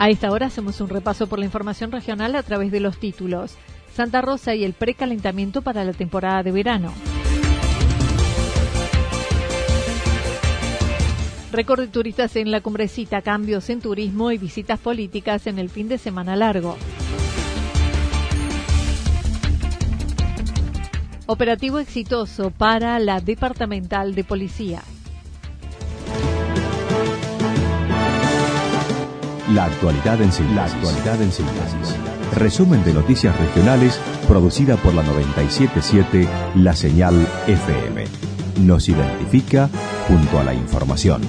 A esta hora hacemos un repaso por la información regional a través de los títulos. Santa Rosa y el precalentamiento para la temporada de verano. Récord de turistas en la cumbrecita, cambios en turismo y visitas políticas en el fin de semana largo. Operativo exitoso para la Departamental de Policía. La actualidad en síntesis. actualidad en síntesis. Resumen de noticias regionales producida por la 977 La Señal FM. Nos identifica junto a la información.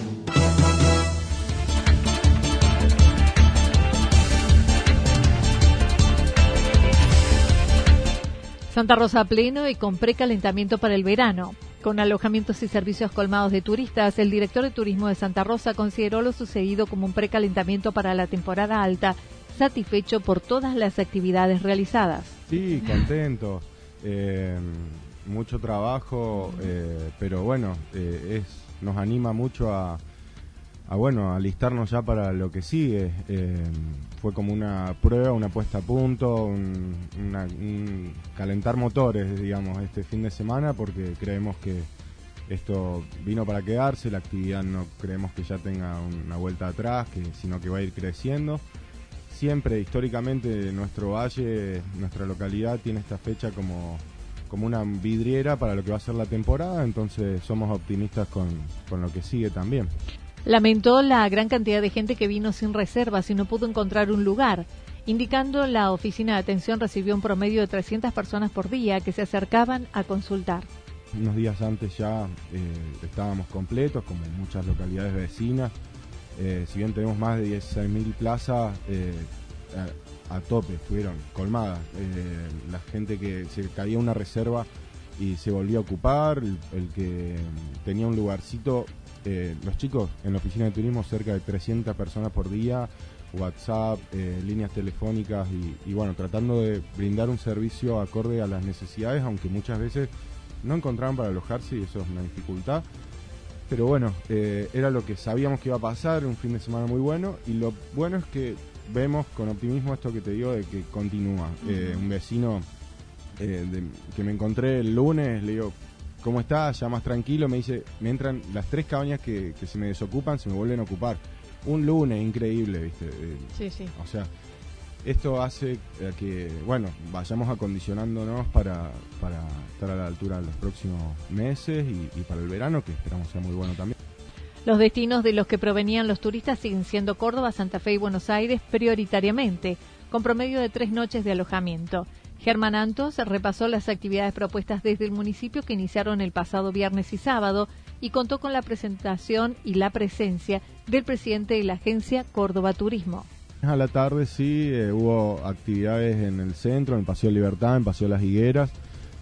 Santa Rosa pleno y con precalentamiento para el verano. Con alojamientos y servicios colmados de turistas, el director de turismo de Santa Rosa consideró lo sucedido como un precalentamiento para la temporada alta, satisfecho por todas las actividades realizadas. Sí, contento. Eh, mucho trabajo, eh, pero bueno, eh, nos anima mucho a, a bueno, alistarnos ya para lo que sigue. Eh, fue como una prueba, una puesta a punto, un, calentar motores, digamos, este fin de semana, porque creemos que esto vino para quedarse, la actividad no creemos que ya tenga una vuelta atrás, sino que va a ir creciendo. Siempre, históricamente, nuestro valle, nuestra localidad tiene esta fecha como, como una vidriera para lo que va a ser la temporada, entonces somos optimistas con, con lo que sigue también. Lamentó la gran cantidad de gente que vino sin reservas y no pudo encontrar un lugar, indicando la oficina de atención recibió un promedio de 300 personas por día que se acercaban a consultar. Unos días antes ya eh, estábamos completos, como en muchas localidades vecinas. Eh, si bien tenemos más de 16.000 plazas, eh, a, tope estuvieron colmadas. la gente que se caía una reserva y se volvía a ocupar, el que tenía un lugarcito eh, los chicos en la oficina de turismo, cerca de 300 personas por día, WhatsApp, eh, líneas telefónicas y, bueno, tratando de brindar un servicio acorde a las necesidades, aunque muchas veces no encontraban para alojarse y eso es una dificultad. Pero bueno, eh, era lo que sabíamos que iba a pasar, un fin de semana muy bueno y lo bueno es que vemos con optimismo esto que te digo de que continúa. un vecino que me encontré el lunes, le digo, ¿cómo está? Ya más tranquilo, me dice, me entran las tres cabañas que, se me desocupan, se me vuelven a ocupar. Un lunes increíble, ¿viste? Eh, sí, sí. O sea, esto hace que, bueno, vayamos acondicionándonos para, para estar a la altura de los próximos meses y, y para el verano, que esperamos sea muy bueno también. Los destinos de los que provenían los turistas siguen siendo Córdoba, Santa Fe y Buenos Aires prioritariamente, con promedio de tres noches de alojamiento. Germán Antos repasó las actividades propuestas desde el municipio que iniciaron el pasado viernes y sábado y contó con la presentación y la presencia del presidente de la agencia Córdoba Turismo. A la tarde sí, eh, hubo actividades en el centro, en el Paseo Libertad, en Paseo Las Higueras.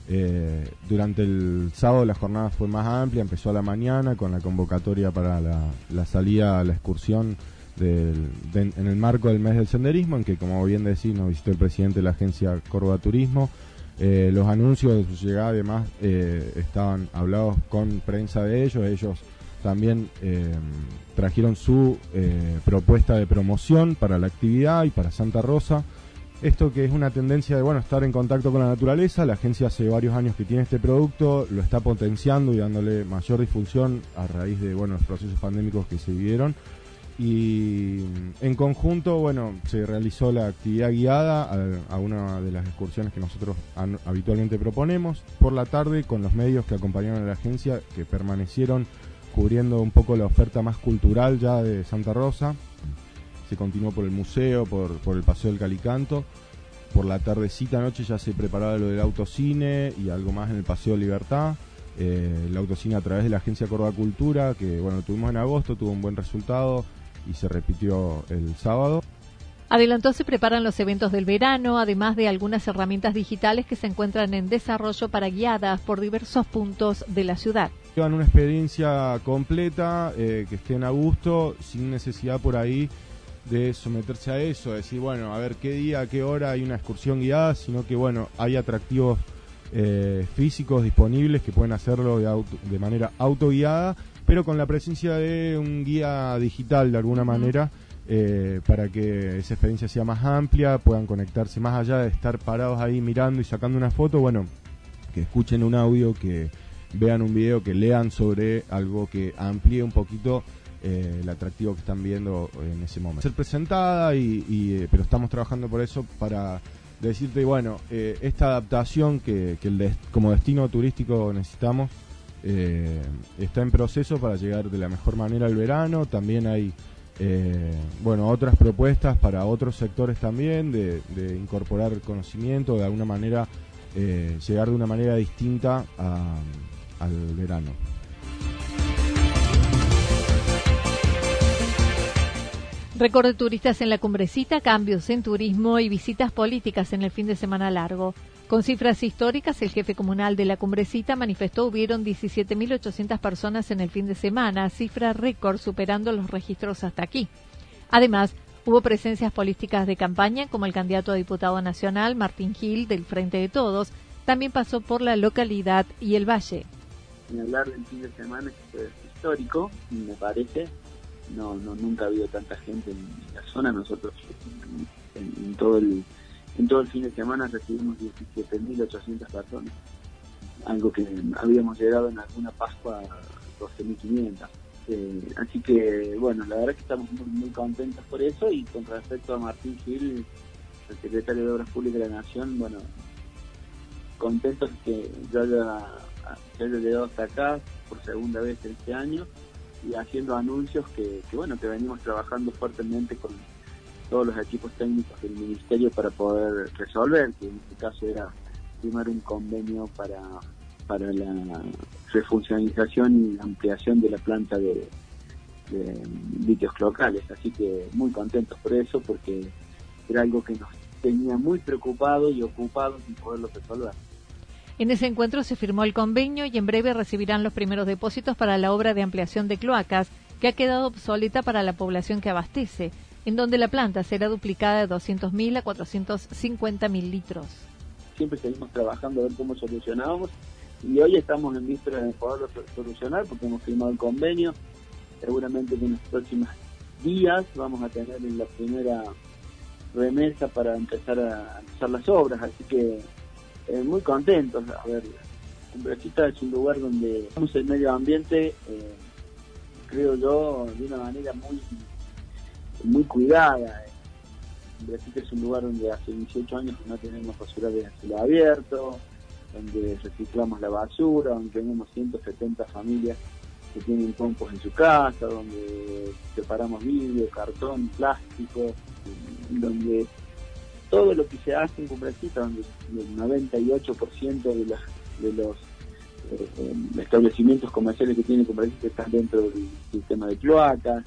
Eh, durante el sábado la jornada fue más amplia, empezó a la mañana con la convocatoria para la salida a la excursión en el marco del mes del senderismo, en que, como bien decís, nos visitó el presidente de la agencia Córdoba Turismo. Eh, los anuncios de su llegada, además, eh, estaban hablados con prensa de ellos. Ellos también eh, trajeron su propuesta de promoción para la actividad y para Santa Rosa. esto que es una tendencia de bueno estar en contacto con la naturaleza, la agencia hace varios años que tiene este producto, lo está potenciando y dándole mayor difusión a raíz de bueno los procesos pandémicos que se vivieron y en conjunto bueno se realizó la actividad guiada a, una de las excursiones que nosotros habitualmente proponemos por la tarde con los medios que acompañaron a la agencia que permanecieron cubriendo un poco la oferta más cultural ya de Santa Rosa se continuó por el museo, por, por el Paseo del Calicanto. Por la tardecita noche ya se preparaba lo del autocine y algo más en el Paseo Libertad. Eh, el autocine a través de la Agencia Córdoba Cultura, que bueno, tuvimos en agosto, tuvo un buen resultado y se repitió el sábado. Adelantó se preparan los eventos del verano, además de algunas herramientas digitales que se encuentran en desarrollo para guiadas por diversos puntos de la ciudad. Llevan una experiencia completa, eh, que estén a gusto, sin necesidad por ahí de someterse a eso, decir, bueno, a ver qué día, qué hora hay una excursión guiada, sino que, bueno, hay atractivos eh, físicos disponibles que pueden hacerlo de, de manera autoguiada, pero con la presencia de un guía digital de alguna manera. Eh, para que esa experiencia sea más amplia, puedan conectarse más allá de estar parados ahí mirando y sacando una foto, bueno, que escuchen un audio, que vean un video, que lean sobre algo que amplíe un poquito eh, el atractivo que están viendo en ese momento. Ser presentada, y, eh, pero estamos trabajando por eso para decirte, bueno, eh, esta adaptación que, el como destino turístico necesitamos está en proceso para llegar de la mejor manera al verano. También hay, bueno, otras propuestas para otros sectores también de, incorporar conocimiento, de alguna manera llegar de una manera distinta al verano. Récord de turistas en la cumbrecita, cambios en turismo y visitas políticas en el fin de semana largo. Con cifras históricas, el jefe comunal de la cumbrecita manifestó hubieron 17.800 personas en el fin de semana, cifra récord superando los registros hasta aquí. Además, hubo presencias políticas de campaña como el candidato a diputado nacional Martín Gil del Frente de Todos, también pasó por la localidad y el valle. hablar del fin de semana que histórico, me parece, no, no nunca ha habido tanta gente en la zona. Nosotros en, todo el en todo el fin de semana recibimos 17.800 personas, algo que habíamos llegado en alguna Pascua a 12.500. Eh, así que, bueno, la verdad que estamos muy, contentos por eso y con respecto a Martín Gil, el secretario de Obras Públicas de la Nación, bueno, contentos que yo haya llegado hasta acá por segunda vez este año y haciendo anuncios que, bueno que venimos trabajando fuertemente con todos los equipos técnicos del ministerio para poder resolver que en este caso era firmar un convenio para para la refuncionalización y ampliación de la planta de, de locales así que muy contentos por eso porque era algo que nos tenía muy preocupados y ocupados sin poderlo resolver en ese encuentro se firmó el convenio y en breve recibirán los primeros depósitos para la obra de ampliación de cloacas, que ha quedado obsoleta para la población que abastece, en donde la planta será duplicada de 200.000 a 450.000 litros. Siempre seguimos trabajando a ver cómo solucionamos y hoy estamos en vísperas de poderlo solucionar porque hemos firmado el convenio. Seguramente en los próximos días vamos a tener la primera remesa para empezar a empezar las obras, así que eh, muy contentos. A ver, Cumbrecita es un lugar donde estamos el medio ambiente, eh, creo yo, de una manera muy muy cuidada. Cumbrecita es un lugar donde hace 18 años no tenemos basura de cielo abierto, donde reciclamos la basura, donde tenemos 170 familias que tienen compost en su casa, donde separamos vidrio, cartón, plástico, donde todo lo que se hace en Cumbrecita, donde el 98% de, de los eh, eh, establecimientos comerciales que tiene Cumbrecita están dentro del sistema de cloacas,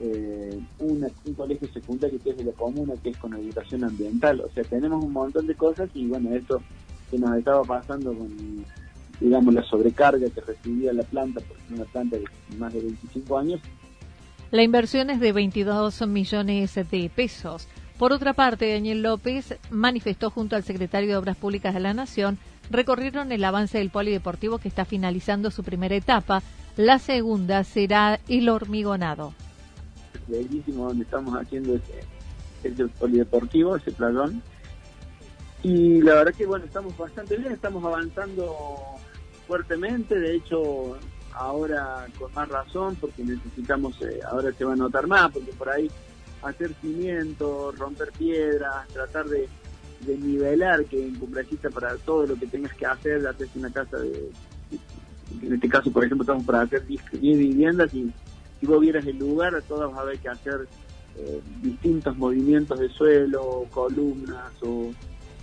eh, un colegio secundario que es de la comuna, que es con educación ambiental, o sea, tenemos un montón de cosas y bueno, esto que nos estaba pasando con, digamos, la sobrecarga que recibía la planta, porque es una planta de más de 25 años. La inversión es de 22 millones de pesos. Por otra parte, Daniel López manifestó junto al secretario de Obras Públicas de la Nación, recorrieron el avance del polideportivo que está finalizando su primera etapa. La segunda será el hormigonado. Bellísimo donde estamos haciendo ese, ese polideportivo, ese playón. Y la verdad que bueno, estamos bastante bien, estamos avanzando fuertemente, de hecho ahora con más razón porque necesitamos, eh, ahora se va a notar más, porque por ahí hacer cimiento, romper piedras, tratar de, nivelar que en para todo lo que tengas que hacer, haces una casa de, en este caso por ejemplo estamos para hacer 10 viviendas y si vos vieras el lugar, todas vas a ver que hacer eh, distintos movimientos de suelo, columnas o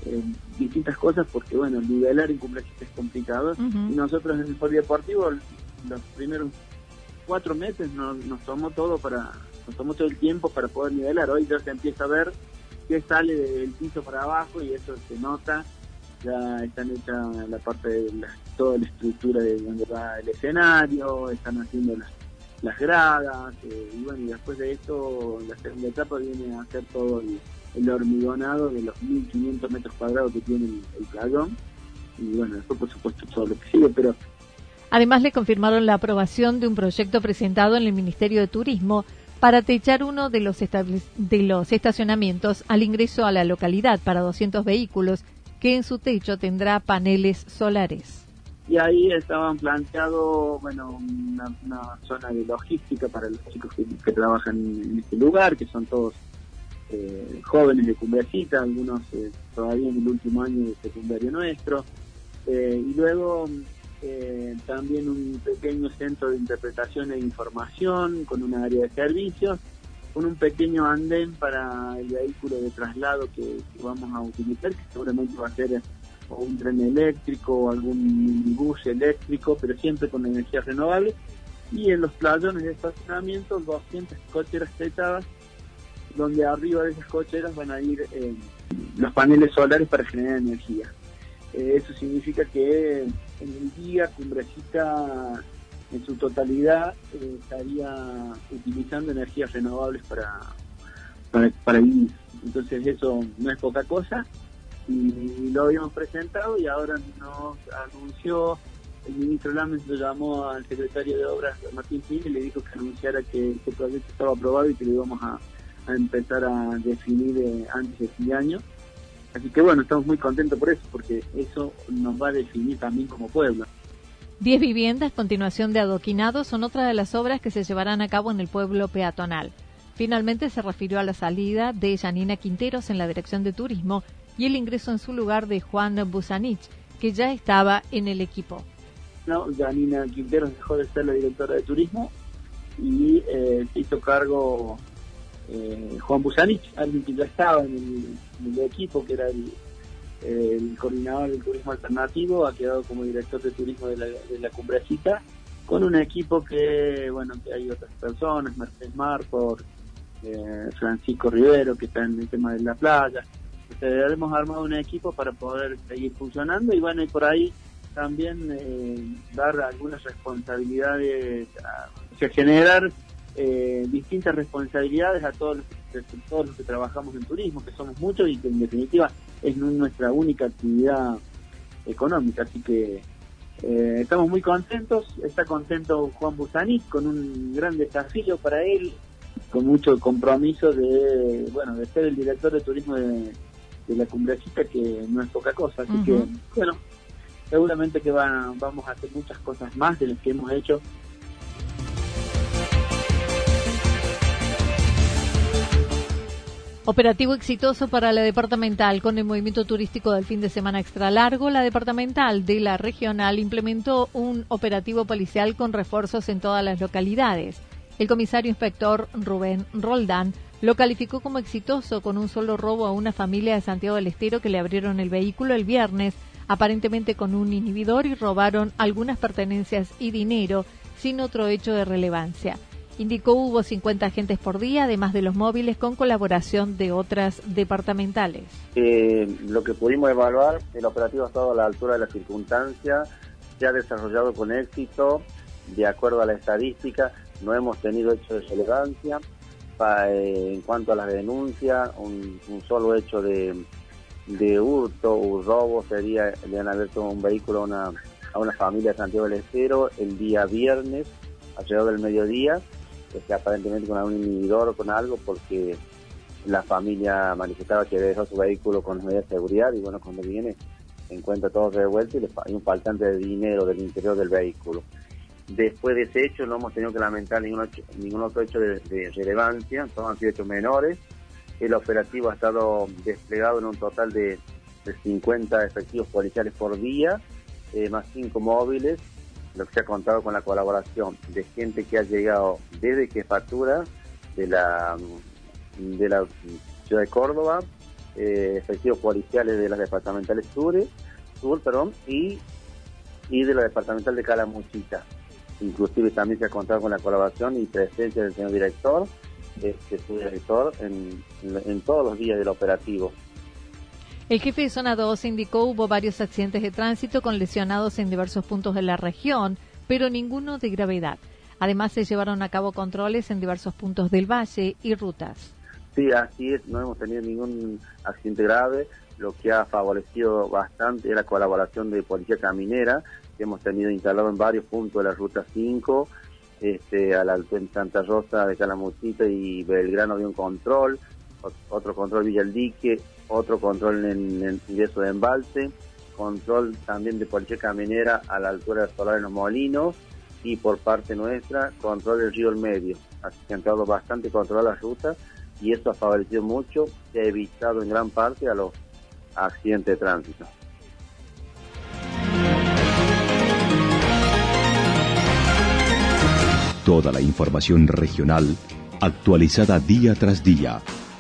eh, distintas cosas porque bueno, nivelar en es complicado. Y nosotros en el polideportivo los primeros cuatro meses nos, nos tomó todo para nos tomó todo el tiempo para poder nivelar hoy ya se empieza a ver que sale del piso para abajo y eso se nota. Ya están hechas la parte de toda la estructura de donde va el escenario están haciendo las, las gradas eh, y bueno y después de esto la segunda etapa viene a hacer todo el, hormigonado de los 1500 metros cuadrados que tiene el, el y bueno después por supuesto todo lo que sigue pero Además, le confirmaron la aprobación de un proyecto presentado en el Ministerio de Turismo para techar uno de los, de los estacionamientos al ingreso a la localidad para 200 vehículos, que en su techo tendrá paneles solares. Y ahí estaban planteado, bueno, una, zona de logística para los chicos que, trabajan en este lugar, que son todos eh, jóvenes de Cumbrecita, algunos eh, todavía en el último año de secundario nuestro. Eh, y luego eh, también un pequeño centro de interpretación e información con una área de servicios, con un pequeño andén para el vehículo de traslado que, vamos a utilizar, que seguramente va a ser un tren eléctrico o algún bus eléctrico, pero siempre con energía renovable. Y en los playones de estacionamiento, 200 cocheras techadas, donde arriba de esas cocheras van a ir eh, los paneles solares para generar energía. Eh, eso significa que en el día Cumbrecita en su totalidad eh, estaría utilizando energías renovables para, para, vivir. Entonces eso no es poca cosa y lo habíamos presentado y ahora nos anunció, el ministro Lames lo llamó al secretario de Obras Martín Pini y le dijo que anunciara que este proyecto estaba aprobado y que lo íbamos a, empezar a definir eh, antes de fin de año Así que bueno, estamos muy contentos por eso, porque eso nos va a definir también como pueblo. Diez viviendas, continuación de adoquinados, son otra de las obras que se llevarán a cabo en el pueblo peatonal. Finalmente se refirió a la salida de Janina Quinteros en la dirección de turismo y el ingreso en su lugar de Juan Busanich, que ya estaba en el equipo. No, Janina Quinteros dejó de ser la directora de turismo y eh, se hizo cargo eh, Juan Busanich, alguien que ya estaba en el, equipo, que era el, coordinador del turismo alternativo, ha quedado como director de turismo de la, de Cumbrecita, con un equipo que, bueno, que hay otras personas, Mercedes Marford, eh, Francisco Rivero, que está en el tema de la playa. Entonces, hemos armado un equipo para poder seguir funcionando y bueno, y por ahí también eh, dar algunas responsabilidades, sea, generar eh, distintas responsabilidades a todos los, todos los que trabajamos en turismo, que somos muchos y que en definitiva es nuestra única actividad económica. Así que eh, estamos muy contentos, está contento Juan Busanich con un gran desafío para él, con mucho compromiso de, bueno, de ser el director de turismo de, la cumbrecita, que no es poca cosa. Así que, bueno, seguramente que vamos a hacer muchas cosas más de las que hemos hecho Operativo exitoso para la departamental con el movimiento turístico del fin de semana extra largo. La departamental de la regional implementó un operativo policial con refuerzos en todas las localidades. El comisario inspector Rubén Roldán lo calificó como exitoso con un solo robo a una familia de Santiago del Estero que le abrieron el vehículo el viernes, aparentemente con un inhibidor y robaron algunas pertenencias y dinero sin otro hecho de relevancia. Indicó hubo 50 agentes por día, además de los móviles, con colaboración de otras departamentales. Eh, lo que pudimos evaluar, el operativo ha estado a la altura de las circunstancias, se ha desarrollado con éxito, de acuerdo a la estadística, no hemos tenido hecho de relevancia. Eh, en cuanto a las denuncias, un, solo hecho de, hurto o robo sería, le han abierto un vehículo a una, a una familia de Santiago del Estero el día viernes, alrededor del mediodía, que aparentemente con algún inhibidor o con algo, porque la familia manifestaba que dejó su vehículo con medidas de seguridad y bueno, cuando viene encuentra todo revuelto y hay un faltante de dinero del interior del vehículo. Después de ese hecho no hemos tenido que lamentar ningún, ningún otro hecho de, relevancia, todos han sido hechos menores. El operativo ha estado desplegado en un total de, 50 efectivos policiales por día, eh, más 5 móviles, lo que se ha contado con la colaboración de gente que ha llegado desde que factura de la, de la ciudad de Córdoba, eh, efectivos policiales de las departamentales sur, sur y, y de la departamental de Calamuchita. Inclusive también se ha contado con la colaboración y presencia del señor director, este, su director, en, en todos los días del operativo. El jefe de zona 2 indicó hubo varios accidentes de tránsito con lesionados en diversos puntos de la región, pero ninguno de gravedad. Además, se llevaron a cabo controles en diversos puntos del valle y rutas. Sí, así es, no hemos tenido ningún accidente grave. Lo que ha favorecido bastante es la colaboración de Policía Caminera, que hemos tenido instalado en varios puntos de la Ruta 5, este, a la en Santa Rosa de Calamuchita y Belgrano de un control, otro control Villa el Dique, otro control en el ingreso de embalse, control también de Policía Caminera a la altura de Solar en los Molinos y por parte nuestra, control del río El Medio. Así que han estado bastante controladas las rutas y esto ha favorecido mucho y ha evitado en gran parte a los accidentes de tránsito. Toda la información regional actualizada día tras día.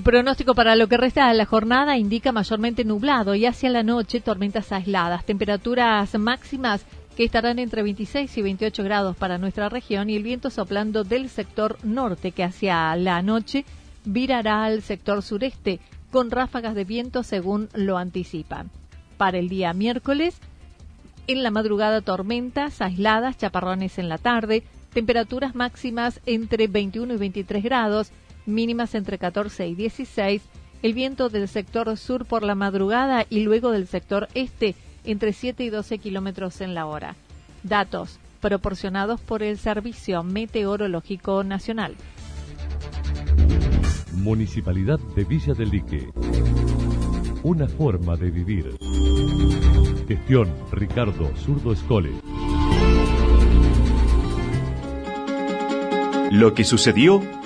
El pronóstico para lo que resta de la jornada indica mayormente nublado y hacia la noche tormentas aisladas, temperaturas máximas que estarán entre 26 y 28 grados para nuestra región y el viento soplando del sector norte que hacia la noche virará al sector sureste con ráfagas de viento según lo anticipan. Para el día miércoles, en la madrugada tormentas aisladas, chaparrones en la tarde, temperaturas máximas entre 21 y 23 grados, mínimas entre 14 y 16, el viento del sector sur por la madrugada y luego del sector este entre 7 y 12 kilómetros en la hora. Datos proporcionados por el Servicio Meteorológico Nacional. Municipalidad de Villa del Lique. Una forma de vivir. Gestión Ricardo Zurdo Escole. Lo que sucedió